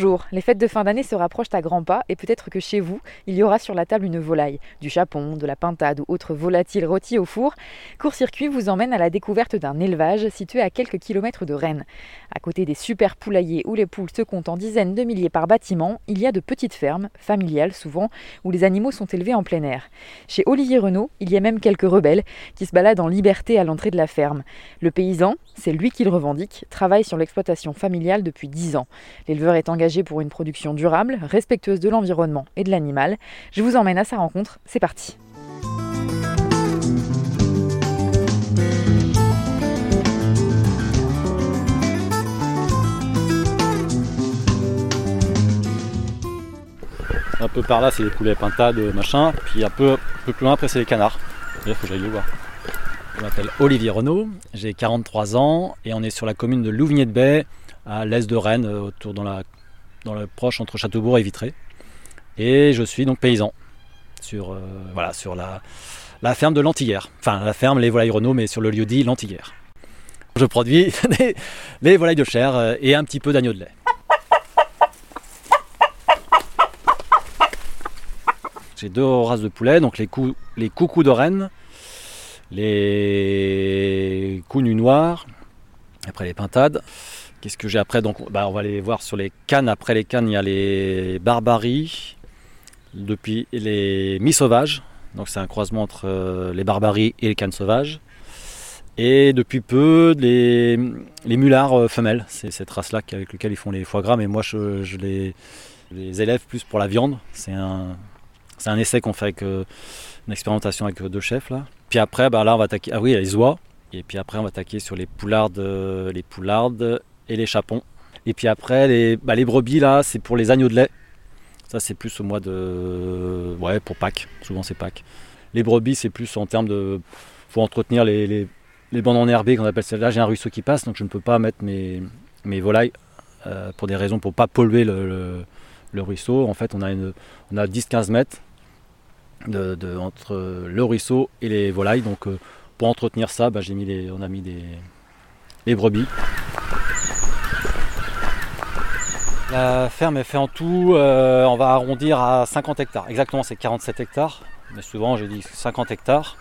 Bonjour, les fêtes de fin d'année se rapprochent à grands pas et peut-être que chez vous, il y aura sur la table une volaille, du chapon, de la pintade ou autre volatile rôti au four. Court-circuit vous emmène à la découverte d'un élevage situé à quelques kilomètres de Rennes. À côté des super poulaillers où les poules se comptent en dizaines de milliers par bâtiment, il y a de petites fermes, familiales souvent, où les animaux sont élevés en plein air. Chez Olivier Renault, il y a même quelques rebelles qui se baladent en liberté à l'entrée de la ferme. Le paysan, c'est lui qui le revendique, travaille sur l'exploitation familiale depuis 10 ans. L'éleveur est engagé pour une production durable, respectueuse de l'environnement et de l'animal. Je vous emmène à sa rencontre, c'est parti. Un peu par là, c'est les poulets pintades, machin. Puis un peu, peu plus loin, après, c'est les canards. Il faut que j'aille le voir. Je m'appelle Olivier Renaud, j'ai 43 ans et on est sur la commune de Louvigné-de-Baie, à l'est de Rennes, autour dans, la, dans le proche entre Châteaubourg et Vitré. Et je suis donc paysan sur, euh, voilà, sur la, ferme de Lantiguère. Enfin, la ferme Les Volailles Renault, mais sur le lieu dit Lantiguère. Je produis des, des volailles de chair euh, et un petit peu d'agneau de lait. J'ai deux races de poulets, donc les, cou- les coucous de Rennes, les cougnus noirs, après les pintades. Qu'est-ce que j'ai après Donc, bah, On va aller voir sur les cannes. Après les cannes, il y a les barbaries, depuis les mi-sauvages. Donc c'est un croisement entre euh, les barbaries et les cannes sauvages. Et depuis peu, les, les mulards euh, femelles. C'est cette race-là avec laquelle ils font les foie gras. Mais moi, je, les, les élève plus pour la viande. C'est un, c'est un essai qu'on fait avec euh, une expérimentation avec deux chefs là. Puis après, bah, là, on va attaquer. Ah oui, les oies. Et puis après, on va attaquer sur les poulardes, les poulardes et les chapons. Et puis après, les, bah, les brebis là, c'est pour les agneaux de lait. Ça, c'est plus au mois de. Ouais, pour Pâques. Souvent, c'est Pâques. Les brebis, c'est plus en termes de. faut entretenir les, les, les bandes enherbées qu'on appelle ça. Là, j'ai un ruisseau qui passe, donc je ne peux pas mettre mes, mes volailles euh, pour des raisons pour pas polluer le, le- ruisseau. En fait, on a, une, on a 10-15 mètres de, de- entre le ruisseau et les volailles. Donc, euh, pour entretenir ça, bah, j'ai mis les, on a mis des, les brebis. La ferme est fait en tout, euh, on va arrondir à 50 hectares. Exactement, c'est 47 hectares, mais souvent j'ai dit 50 hectares.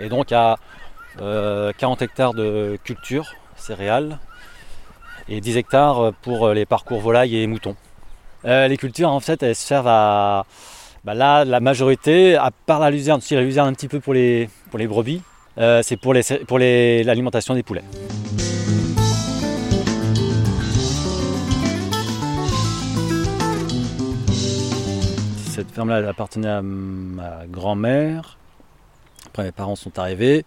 Et donc y a euh, 40 hectares de culture, céréales, et 10 hectares pour les parcours volailles et moutons. Euh, les cultures, en fait, elles servent à. bah là, la majorité, à part la luzerne, si la luzerne un petit peu pour les, pour les brebis, c'est pour l'alimentation pour les, l'alimentation des poulets. Cette ferme-là, appartenait à ma grand-mère. Après, mes parents sont arrivés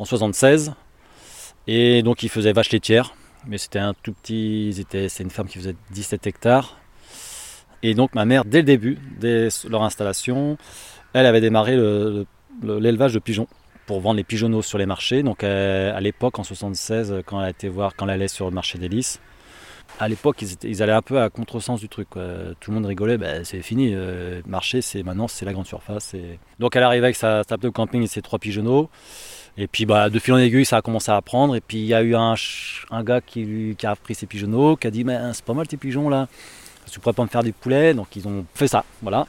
en 76. Et donc, ils faisaient vache laitière. Mais c'était un tout petit. C'est une ferme qui faisait 17 hectares. Et donc, ma mère, dès le début, dès leur installation, elle avait démarré le- le- l'élevage de pigeons pour vendre les pigeonneaux sur les marchés. Donc, euh, à l'époque, en 76, quand elle été voir, quand elle allait sur le marché des à l'époque, ils, allaient un peu à contresens du truc. Tout le monde rigolait, bah, c'est fini. euh, marché, c'est maintenant, c'est la grande surface. Donc, elle arrivait avec sa table de camping et ses trois pigeonneaux. Et puis, bah, de fil en aiguille, ça a commencé à prendre. Et puis, il y a eu un, gars qui, a pris ses pigeonneaux, qui a dit, mais c'est pas mal tes pigeons là. Tu pourrais pas me faire des poulets. Donc, ils ont fait ça. Voilà.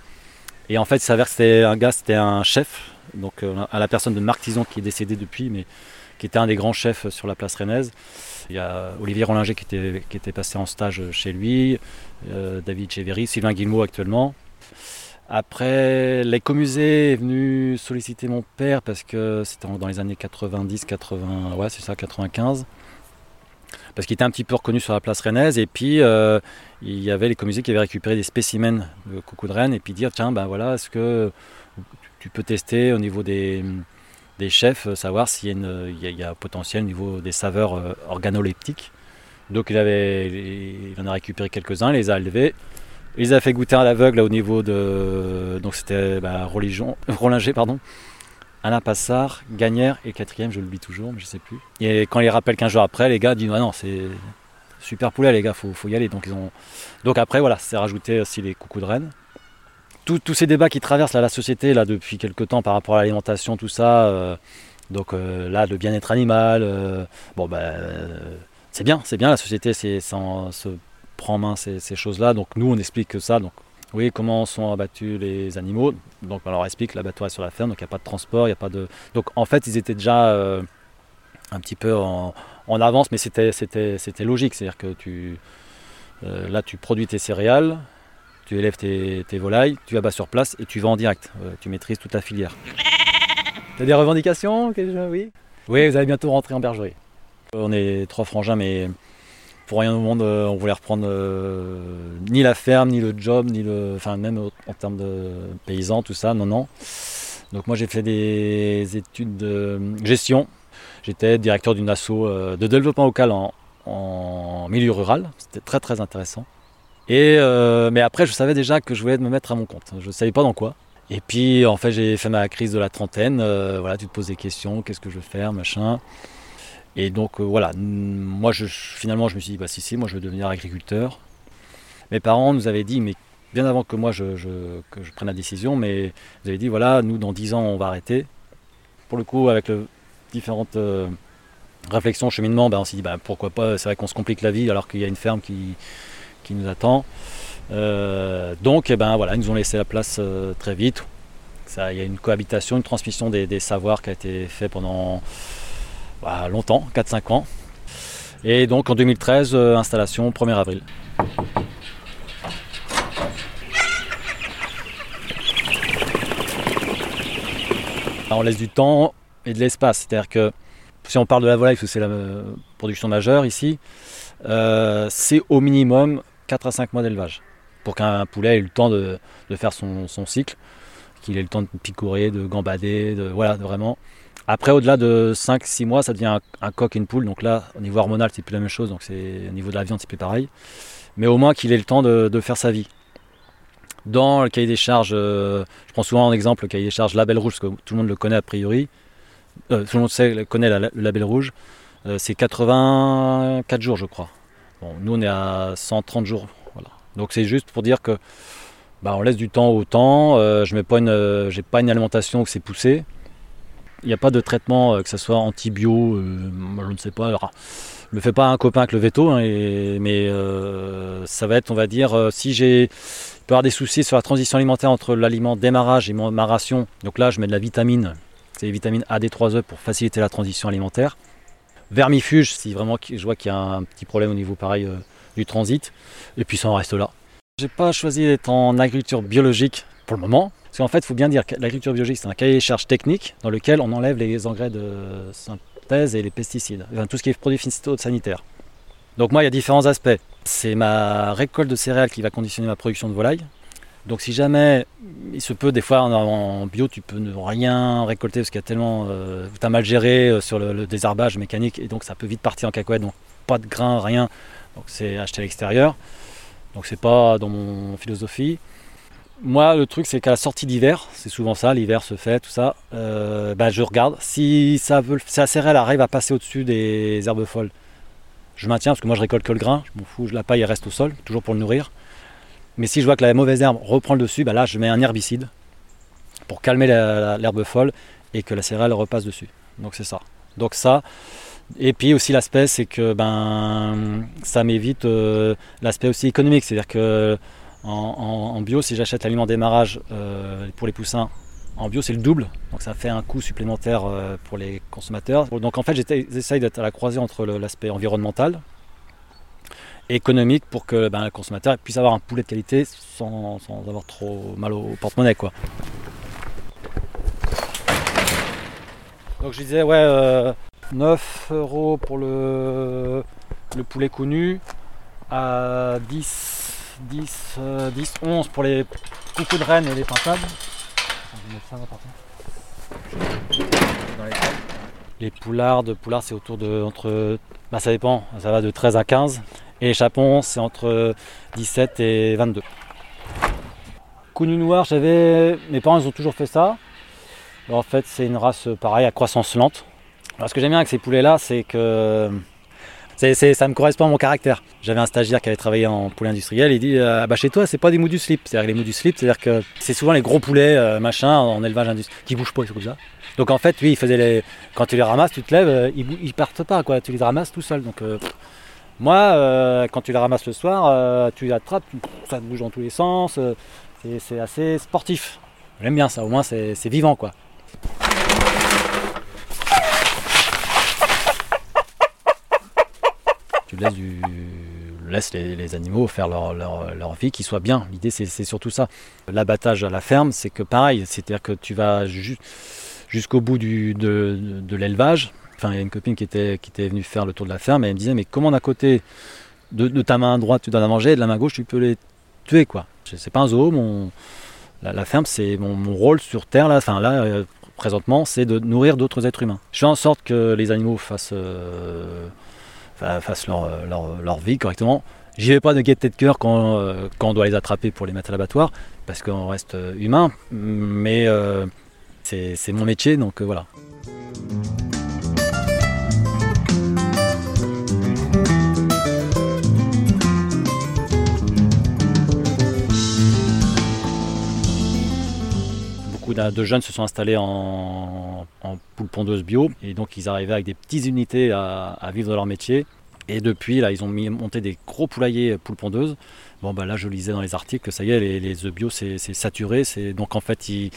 Et en fait, il s'avère que c'était un gars, c'était un chef. Donc, euh, à la personne de Marc Tison qui est décédé depuis, mais qui était un des grands chefs sur la place rennaise. Il y a Olivier Rollinger qui était, passé en stage chez lui, euh, David Cheverry, Sylvain Guillemot actuellement. Après, l'écomusée est venu solliciter mon père parce que c'était dans les années 90, 80, ouais, c'est ça, 95. Parce qu'il était un petit peu reconnu sur la place rennaise. Et puis, euh, il y avait l'écomusée qui avait récupéré des spécimens de coucou de Rennes et puis dire tiens, ben voilà, est-ce que tu peux tester au niveau des, des chefs, euh, savoir s'il il y a- potentiel au niveau des saveurs euh, organoleptiques. Donc il, avait, il en a récupéré quelques-uns, les a élevés. Il les a fait goûter à l'aveugle au niveau de. Donc c'était bah, Religion, Rollinger, pardon. Alain Passard, Gagnère et quatrième, je l'oublie toujours, mais je sais plus. Et quand il les rappelle 15 jours après, les gars disent ah non, c'est super poulet, les gars, faut, faut y aller. Donc, ils ont... Donc après, voilà, c'est rajouté aussi les coucous de Rennes. Tous- ces débats qui traversent la société là, depuis quelques temps par rapport à l'alimentation, tout ça. euh, donc euh, là, le bien-être animal, euh, ben, c'est bien, c'est bien la société, c'est se prend en main ces, choses-là. Donc nous, on explique que ça. Donc oui, comment sont abattus les animaux. Donc on leur explique l'abattoir est sur la ferme, donc il n'y a pas de transport, il n'y a pas de. Donc en fait, ils étaient déjà un petit peu en, avance, mais c'était, logique. C'est-à-dire que tu, là, tu produis tes céréales, tu élèves tes, tes volailles, tu abats sur place et tu vends en direct. Euh, tu maîtrises toute la filière. T'as des revendications Oui? Oui, vous allez bientôt rentrer en bergerie. On est trois frangins, mais pour rien au monde, euh, on voulait reprendre euh, ni la ferme, ni le job, ni le, enfin même en termes de paysans, tout ça. Non, non. Donc moi j'ai fait des études de gestion. J'étais directeur d'une asso de développement local en, en milieu rural. C'était très très intéressant. Euh, mais après je savais déjà que je voulais me mettre à mon compte. Je ne savais pas dans quoi. Et puis en fait j'ai fait ma crise de la trentaine. Euh, voilà, tu te poses des questions, qu'est-ce que je veux faire, machin. Et donc euh, voilà, moi finalement je me suis dit, bah si si, moi je veux devenir agriculteur. Mes parents nous avaient dit, mais bien avant que moi je, que je prenne la décision, mais vous avez dit, voilà, nous dans 10 ans on va arrêter. Pour le coup, avec le- différentes réflexions, cheminements, ben, on s'est dit, bah, pourquoi pas, c'est vrai qu'on se complique la vie alors qu'il y a une ferme qui, qui nous attend. Euh, donc eh ben, voilà, ils nous ont laissé la place euh, très vite. Ça, il y a une cohabitation, une transmission des, savoirs qui a été faite pendant bah, longtemps, 4-5 ans. Et donc en 2013, euh, installation 1er avril. On laisse du temps et de l'espace. C'est-à-dire que si on parle de la volaille, parce que c'est la production majeure ici, c'est au minimum 4 à 5 mois d'élevage pour qu'un poulet ait le temps de, de faire son, son cycle, qu'il ait le temps de picorer, de gambader, de, voilà, vraiment. Après, au-delà de 5-6 mois, ça devient un, un coq et une poule. Donc là, au niveau hormonal, c'est plus la même chose. Donc c'est au niveau de la viande, c'est plus pareil. Mais au moins qu'il ait le temps de, de faire sa vie. Dans le cahier des charges, euh, je prends souvent en exemple le cahier des charges label rouge, parce que tout le monde le connaît a priori. Euh, tout le monde sait, connaît la- le label rouge. Euh, c'est 84 jours, je crois. Bon, nous, on est à 130 jours. Voilà. Donc c'est juste pour dire que bah, on laisse du temps au temps. Euh, je n'ai pas, une, euh, pas une alimentation que c'est poussé. Il n'y a pas de traitement, euh, que ce soit anti-bio, je ne sais pas. Alors, le fait pas un copain avec le veto, hein, mais ça va être, on va dire, si j'ai peut avoir des soucis sur la transition alimentaire entre l'aliment démarrage et mon- ma ration. Donc là, je mets de la vitamine, c'est les vitamines A, D3E pour faciliter la transition alimentaire. Vermifuge, si vraiment je vois qu'il y a un petit problème au niveau pareil euh, du transit. Et puis ça en reste là. J'ai pas choisi d'être en agriculture biologique pour le moment. Parce qu'en fait, il faut bien dire que l'agriculture biologique, c'est un cahier des charges technique dans lequel on enlève les engrais de synthèse et les pesticides. Tout ce qui est produits phytosanitaires. Donc moi, il y a différents aspects. C'est ma récolte de céréales qui va conditionner ma production de volaille. Donc si jamais, il se peut, des fois en, bio, tu peux ne rien récolter parce qu'il y a tellement... Euh, tu as mal géré euh, sur le, le désherbage mécanique et donc ça peut vite partir en cacahuète. Donc pas de grains, rien. Donc c'est acheté à l'extérieur. Donc c'est pas dans mon philosophie. Moi, le truc, c'est qu'à la sortie d'hiver, c'est souvent ça, l'hiver se fait, tout ça, euh, bah, je regarde. Si, ça veut, la céréale arrive à passer au-dessus des herbes folles, je maintiens, parce que moi je récolte que le grain, je m'en fous, la paille reste au sol, toujours pour le nourrir. Mais si je vois que la mauvaise herbe reprend le dessus, bah là je mets un herbicide pour calmer l'herbe folle et que la céréale repasse dessus. Donc c'est ça. Donc ça. Et puis aussi l'aspect, c'est que ben ça m'évite euh, l'aspect aussi économique, c'est-à-dire que en, bio, si j'achète l'aliment démarrage euh, pour les poussins, en bio c'est le double, donc ça fait un coût supplémentaire euh, pour les consommateurs. Donc en fait j'essaye d'être à la croisée entre l'aspect environnemental économique pour que ben, le consommateur puisse avoir un poulet de qualité sans, sans avoir trop mal au porte-monnaie. quoi. Donc je disais ouais euh, 9 euros pour le, le poulet connu, à 10, 10, euh, 10, 11 pour les coucous de rennes et les. Dans les poulards, de poulards c'est autour de entre bah, ça dépend, ça va de 13 à 15 et les chapons c'est entre 17 et 22. Connu noir, j'avais mes parents ils ont toujours fait ça. En fait, c'est une race euh, pareil à croissance lente. Alors, ce que j'aime bien avec ces poulets-là, c'est que ça me correspond à mon caractère. J'avais un stagiaire qui avait travaillé en poulet industriel. Il dit euh, bah chez toi, c'est pas des mous du slip. C'est-à-dire les mous du slip, c'est-à-dire que c'est souvent les gros poulets euh, machin en élevage industriel qui bougent pas, c'est comme ça. Donc en fait, lui, il faisait les. Quand tu les ramasses, tu te lèves, euh, ils, ils partent pas, quoi. Tu les ramasses tout seul. Donc Moi, euh, quand tu les ramasses le soir, euh, tu les attrapes, ça bouge dans tous les sens, euh, c'est- assez sportif. J'aime bien ça, au moins c'est vivant quoi. Tu laisses, du, laisses les, animaux faire leur, vie, qu'ils soient bien. L'idée c'est surtout ça. L'abattage à la ferme, c'est que pareil, c'est-à-dire que tu vas ju- jusqu'au bout de l'élevage. Enfin, il y a une copine qui était, qui était venue faire le tour de la ferme et elle me disait Mais comment d'un côté de, ta main droite tu donnes à manger et de la main gauche tu peux les tuer quoi C'est pas un zoo, mon, la, ferme c'est mon, mon rôle sur terre là, enfin là euh, présentement c'est de nourrir d'autres êtres humains. Je fais en sorte que les animaux fassent, euh, fa- fassent leur, leur, leur vie correctement. J'y vais pas de gaieté de cœur quand, euh, quand on doit les attraper pour les mettre à l'abattoir parce qu'on reste euh, humain, mais euh, c'est mon métier donc euh, voilà. De jeunes se sont installés en, en poule pondeuse bio et donc ils arrivaient avec des petites unités à, vivre de leur métier. Et depuis, là, ils ont mis, monté des gros poulaillers poules pondeuses. Bon, bah là, je lisais dans les articles que ça y est, les, les bio, c'est saturé. Donc, en fait, ils-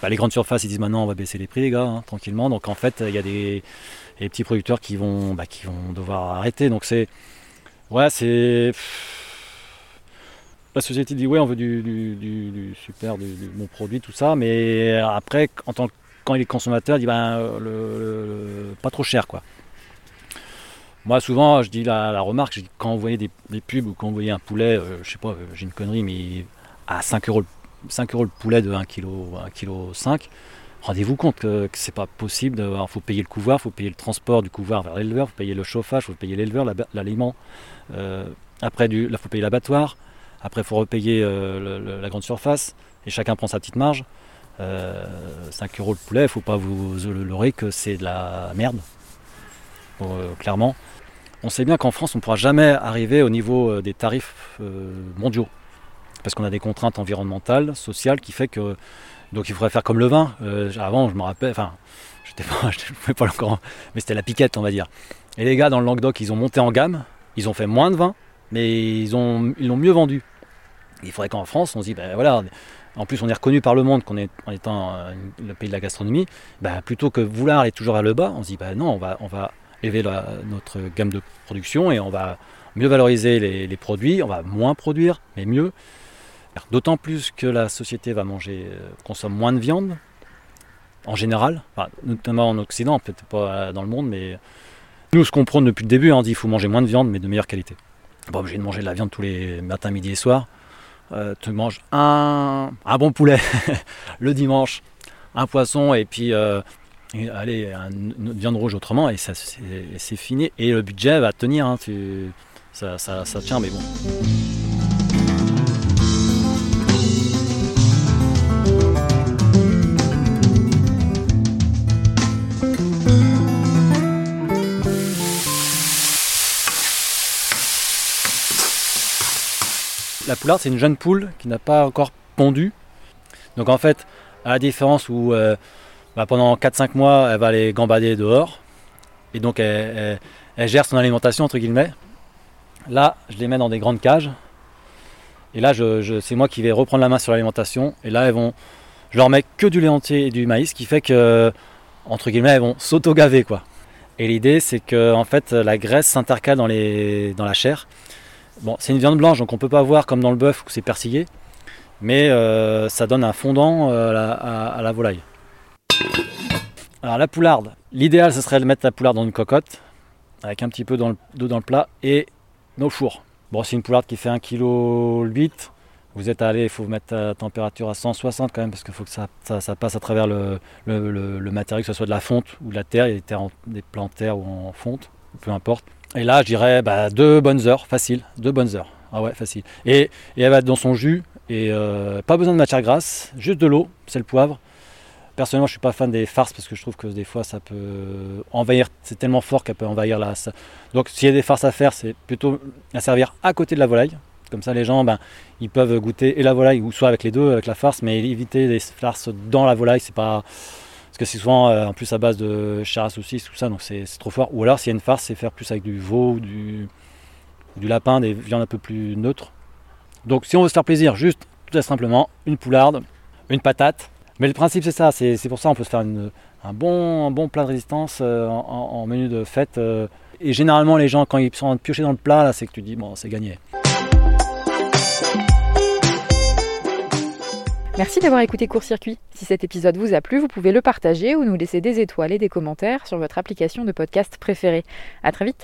bah, les grandes surfaces, ils disent maintenant, on va baisser les prix, les gars, hein, tranquillement. Donc, en fait, il y a des, des petits producteurs qui vont, bah, qui vont devoir arrêter. Donc, c'est. Ouais, c'est. La société dit, ouais, on veut du, super, du, bon produit, tout ça. Mais après, en tant que- quand il est consommateur, il dit, ben, euh, pas trop cher, quoi. Moi, souvent, je dis la, remarque, je dis, quand vous voyez des, pubs ou quand vous voyez un poulet, euh, je sais pas, euh, j'ai une connerie, mais à 5 euros, le- 5 euros le poulet de 1 kg, 1 kg 5, rendez-vous compte que, que c'est pas possible. Il faut payer le couvoir, il faut payer le transport du couvoir vers l'éleveur, il faut payer le chauffage, il faut payer l'éleveur, l'aliment. Euh, après, il faut payer l'abattoir. Après, il faut repayer euh, la grande surface. Et chacun prend sa petite marge. Euh, 5 euros le poulet, il faut pas vous leurrer que c'est de la merde. Euh, clairement. On sait bien qu'en France, on ne pourra jamais arriver au niveau euh, des tarifs euh, mondiaux. Parce qu'on a des contraintes environnementales, sociales, qui fait que. Donc il faudrait faire comme le vin. Euh, avant, je me rappelle, enfin, je ne pouvais pas encore, mais c'était la piquette, on va dire. Et les gars dans le Languedoc, ils ont monté en gamme, ils ont fait moins de vin, mais ils ils l'ont mieux vendu. Il faudrait qu'en France, on se dise, ben voilà, en plus on est reconnu par le monde qu'on est, en étant euh, le pays de la gastronomie, ben, plutôt que vouloir aller toujours vers le bas, on se dit, ben non, on va, élever notre gamme de production et on va mieux valoriser les, produits, on va moins produire, mais mieux. D'autant plus que la société va manger, euh, consomme moins de viande, en général, notamment en Occident, peut-être pas dans le monde, mais nous, ce qu'on prône depuis le début, hein, on dit qu'il faut manger moins de viande, mais de meilleure qualité. Pas obligé de manger de la viande tous les matins, midi et soirs. Euh, tu manges un, un bon poulet le dimanche, un poisson et puis euh, allez, un- une viande rouge autrement et c'est fini. Et le budget va tenir, hein, ça- ça tient, mais bon. La poularde, c'est une jeune poule qui n'a pas encore pondu. Donc en fait, à la différence où euh, bah, pendant 4-5 mois, elle va aller gambader dehors. Et donc elle, gère son alimentation, entre guillemets. Là, je les mets dans des grandes cages. Et là, c'est moi qui vais reprendre la main sur l'alimentation. Et là, elles vont, je leur mets que du lait entier et du maïs, ce qui fait que, entre guillemets, elles vont s'auto-gaver. quoi. Et l'idée, c'est que en fait, la graisse s'intercale dans la chair. Bon, c'est une viande blanche, donc on peut pas voir comme dans le bœuf où c'est persillé, mais euh, ça donne un fondant euh, à, la, volaille. Alors la poularde, l'idéal ce serait de mettre la poularde dans une cocotte, avec un petit peu d'eau dans le plat, et au four. Bon, c'est une poularde qui fait 1,8 kg, vous êtes allé, il faut mettre la température à 160 quand même, parce qu'il faut que ça, passe à travers le, matériau, que ce soit de la fonte ou de la terre, il y a des, terres en- des plants de terre ou en fonte, peu importe. Et là, je dirais bah, deux bonnes heures, facile, deux bonnes heures. Ah ouais, facile. Et, et elle va être dans son jus, et euh, pas besoin de matière grasse, juste de l'eau, c'est le poivre. Personnellement, je suis pas fan des farces parce que je trouve que des fois ça peut envahir, c'est tellement fort qu'elle peut envahir la. Donc s'il y a des farces à faire, c'est plutôt à servir à côté de la volaille. Comme ça, les gens, ben, ils peuvent goûter et la volaille ou soit avec les deux, avec la farce, mais éviter les farces dans la volaille, c'est pas. Que c'est souvent euh, en plus à base de chair à saucisse, tout ça, donc c'est trop fort. Ou alors s'il y a une farce, c'est faire plus avec du veau ou du, lapin, des viandes un peu plus neutres. Donc si on veut se faire plaisir, juste tout simplement une poularde, une patate. Mais le principe c'est ça, c'est pour ça on peut se faire un, bon, bon plat de résistance euh, en, menu de fête. Euh. et généralement les gens quand ils sont piochés dans le plat, là c'est que tu dis bon c'est gagné. Merci d'avoir écouté Court Circuit. Si cet épisode vous a plu, vous pouvez le partager ou nous laisser des étoiles et des commentaires sur votre application de podcast préférée. À très vite.